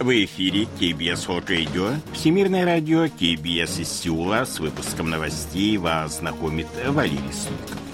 В эфире KBS Radio, Всемирное радио KBS из Сеула. С выпуском новостей вас знакомит Валерий Суликов.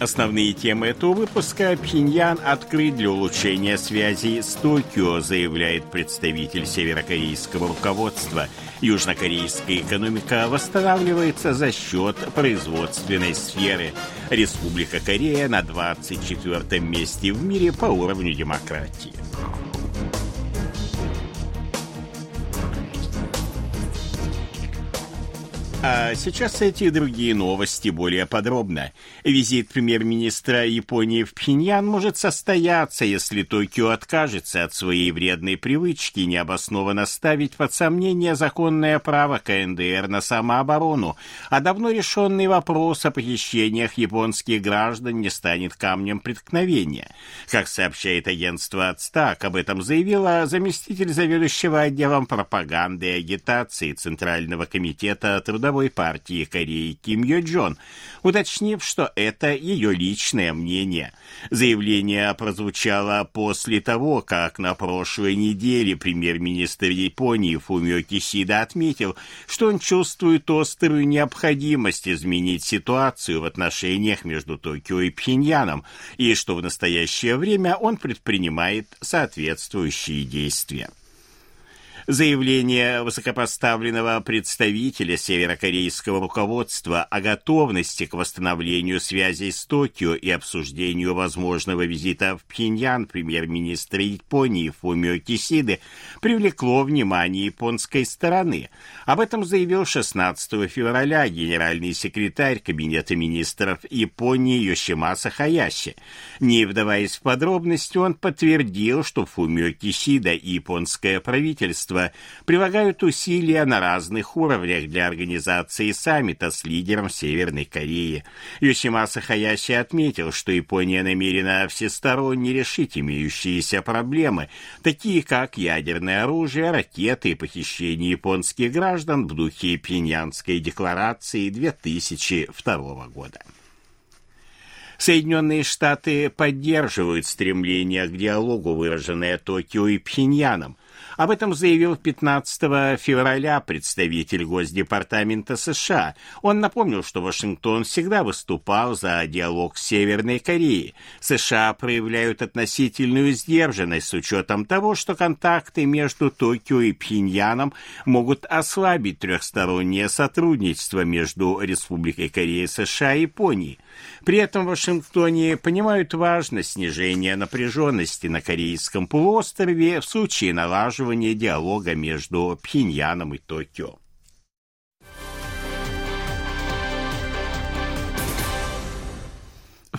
Основные темы этого выпуска Пхеньян открыт для улучшения связей с Токио, заявляет представитель северокорейского руководства. Южнокорейская экономика восстанавливается за счет производственной сферы. Республика Корея на 24 месте в мире по уровню демократии. А сейчас эти и другие новости более подробно. Визит премьер-министра Японии в Пхеньян может состояться, если Токио откажется от своей вредной привычки необоснованно ставить под сомнение законное право КНДР на самооборону, а давно решенный вопрос о похищениях японских граждан не станет камнем преткновения. Как сообщает агентство «Ацтак», об этом заявила заместитель заведующего отделом пропаганды и агитации Центрального комитета трудовой Трудовой партии Кореи Ким Йо Джон, уточнив, что это ее личное мнение. Заявление прозвучало после того, как на прошлой неделе премьер-министр Японии Фумио Кисида отметил, что он чувствует острую необходимость изменить ситуацию в отношениях между Токио и Пхеньяном, и что в настоящее время он предпринимает соответствующие действия. Заявление высокопоставленного представителя северокорейского руководства о готовности к восстановлению связей с Токио и обсуждению возможного визита в Пхеньян премьер-министра Японии Фумио Кисиды привлекло внимание японской стороны. Об этом заявил 16 февраля генеральный секретарь Кабинета министров Японии Йошимаса Хаяси. Не вдаваясь в подробности, он подтвердил, что Фумио Кисида и японское правительство правительства прилагают усилия на разных уровнях для организации саммита с лидером Северной Кореи. Йосимаса Хаяси отметил, что Япония намерена всесторонне решить имеющиеся проблемы, такие как ядерное оружие, ракеты и похищение японских граждан в духе Пиньянской декларации 2002 года. Соединенные Штаты поддерживают стремление к диалогу, выраженное Токио и Пхеньяном, об этом заявил 15 февраля представитель Госдепартамента США. Он напомнил, что Вашингтон всегда выступал за диалог с Северной Кореей. США проявляют относительную сдержанность с учетом того, что контакты между Токио и Пхеньяном могут ослабить трехстороннее сотрудничество между Республикой Корея, США и Японией. При этом в Вашингтоне понимают важность снижения напряженности на Корейском полуострове в случае налаживания диалога между Пхеньяном и Токио.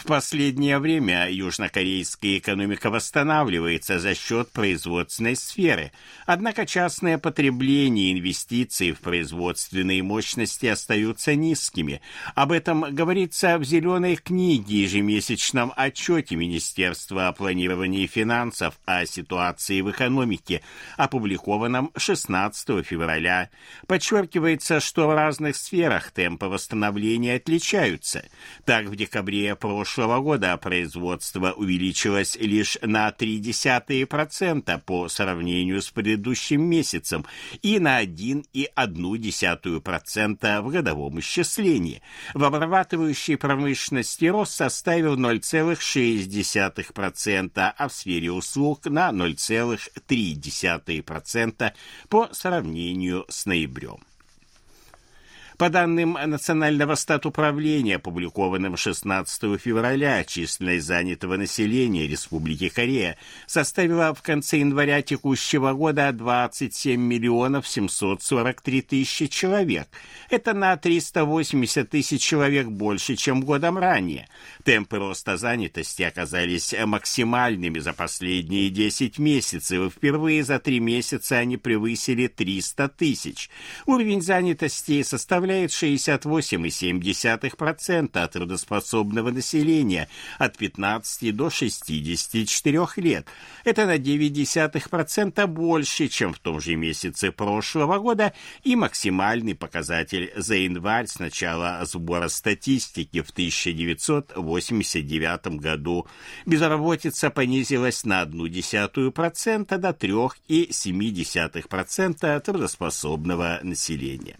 В последнее время южнокорейская экономика восстанавливается за счет производственной сферы, однако частное потребление и инвестиции в производственные мощности остаются низкими. Об этом говорится в «Зеленой книге» ежемесячном отчете Министерства о планировании финансов о ситуации в экономике, опубликованном 16 февраля. Подчеркивается, что в разных сферах темпы восстановления отличаются. Так, в декабре прошлого прошлого года производство увеличилось лишь на 0,3% по сравнению с предыдущим месяцем и на 1,1% в годовом исчислении. В обрабатывающей промышленности рост составил 0,6%, а в сфере услуг на 0,3% по сравнению с ноябрем. По данным Национального статуправления, опубликованным 16 февраля, численность занятого населения Республики Корея составила в конце января текущего года 27 миллионов 743 тысячи человек. Это на 380 тысяч человек больше, чем годом ранее. Темпы роста занятости оказались максимальными за последние 10 месяцев, и впервые за три месяца они превысили 300 тысяч. Уровень занятости составляет составляет 68,7% от трудоспособного населения от 15 до 64 лет. Это на 0,9% больше, чем в том же месяце прошлого года и максимальный показатель за январь с начала сбора статистики в 1989 году. Безработица понизилась на 0,1% до 3,7% трудоспособного населения.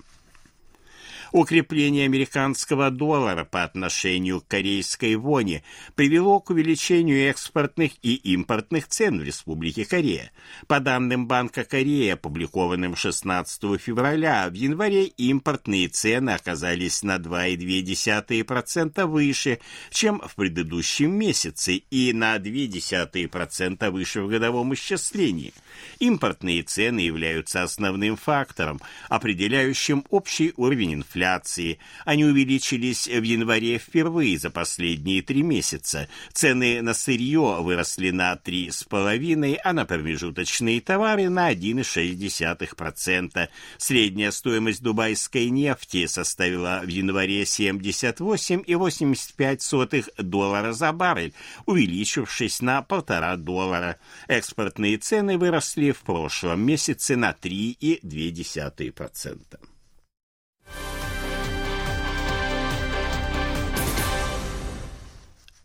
Укрепление американского доллара по отношению к корейской воне привело к увеличению экспортных и импортных цен в Республике Корея. По данным Банка Кореи, опубликованным 16 февраля, в январе импортные цены оказались на 2,2% выше, чем в предыдущем месяце, и на 0,2% выше в годовом исчислении. Импортные цены являются основным фактором, определяющим общий уровень инфляции инфляции. Они увеличились в январе впервые за последние три месяца. Цены на сырье выросли на 3,5%, а на промежуточные товары на 1,6%. Средняя стоимость дубайской нефти составила в январе 78,85 доллара за баррель, увеличившись на полтора доллара. Экспортные цены выросли в прошлом месяце на 3,2%.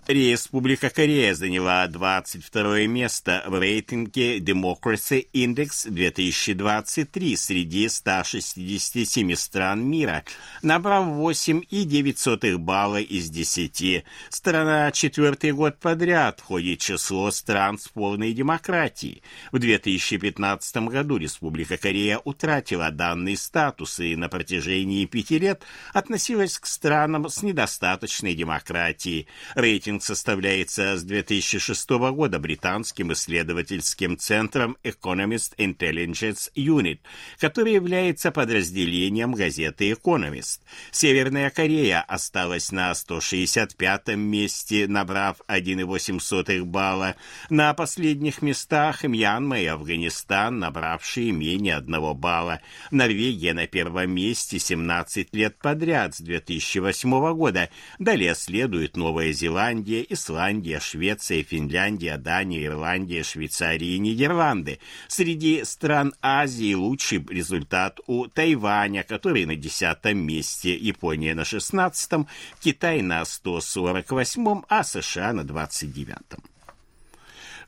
Республика Корея заняла 22 место в рейтинге Democracy Index 2023 среди 167 стран мира, набрав 8,9 балла из 10. Страна четвертый год подряд входит в число стран с полной демократией. В 2015 году Республика Корея утратила данный статус и на протяжении пяти лет относилась к странам с недостаточной демократией. Рейтинг рейтинг составляется с 2006 года британским исследовательским центром Economist Intelligence Unit, который является подразделением газеты Economist. Северная Корея осталась на 165-м месте, набрав 1,8 балла. На последних местах Мьянма и Афганистан, набравшие менее 1 балла. Норвегия на первом месте 17 лет подряд с 2008 года. Далее следует Новая Зеландия, Норвегия, Исландия, Швеция, Финляндия, Дания, Ирландия, Швейцария и Нидерланды. Среди стран Азии лучший результат у Тайваня, который на десятом месте, Япония на шестнадцатом, Китай на 148, а США на 29.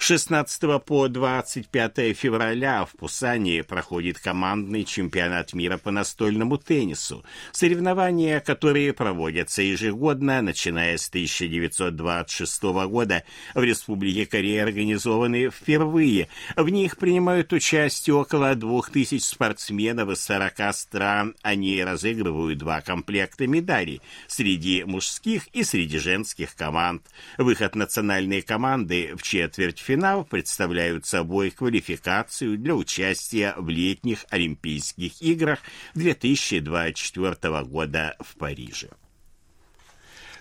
16 по 25 февраля в Пусане проходит командный чемпионат мира по настольному теннису. Соревнования, которые проводятся ежегодно, начиная с 1926 года, в Республике Корея организованы впервые. В них принимают участие около 2000 спортсменов из 40 стран. Они разыгрывают два комплекта медалей среди мужских и среди женских команд. Выход национальной команды в четверть финал представляют собой квалификацию для участия в летних Олимпийских играх 2024 года в Париже.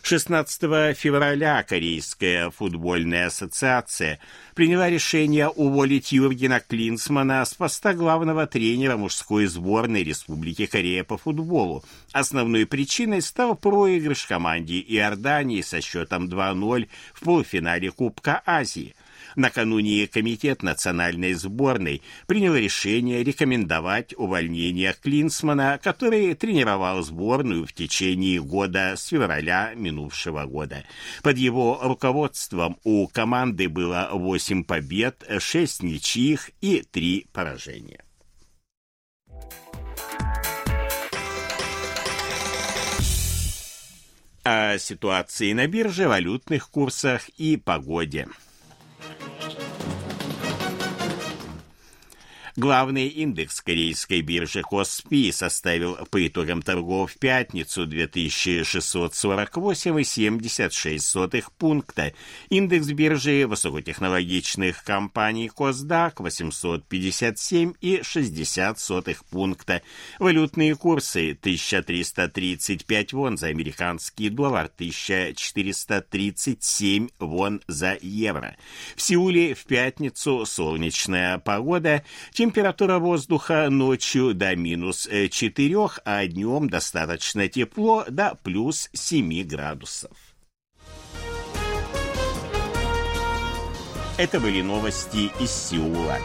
16 февраля Корейская футбольная ассоциация приняла решение уволить Юргена Клинсмана с поста главного тренера мужской сборной Республики Корея по футболу. Основной причиной стал проигрыш команде Иордании со счетом 2-0 в полуфинале Кубка Азии – Накануне Комитет национальной сборной принял решение рекомендовать увольнение Клинсмана, который тренировал сборную в течение года с февраля минувшего года. Под его руководством у команды было 8 побед, 6 ничьих и 3 поражения. о ситуации на бирже, валютных курсах и погоде. Главный индекс корейской биржи Коспи составил по итогам торгов в пятницу 2648,76 пункта. Индекс биржи высокотехнологичных компаний Косдак 857,60 пункта. Валютные курсы 1335 вон за американский доллар, 1437 вон за евро. В Сеуле в пятницу солнечная погода, тем Температура воздуха ночью до минус 4, а днем достаточно тепло до плюс 7 градусов. Это были новости из Сеула.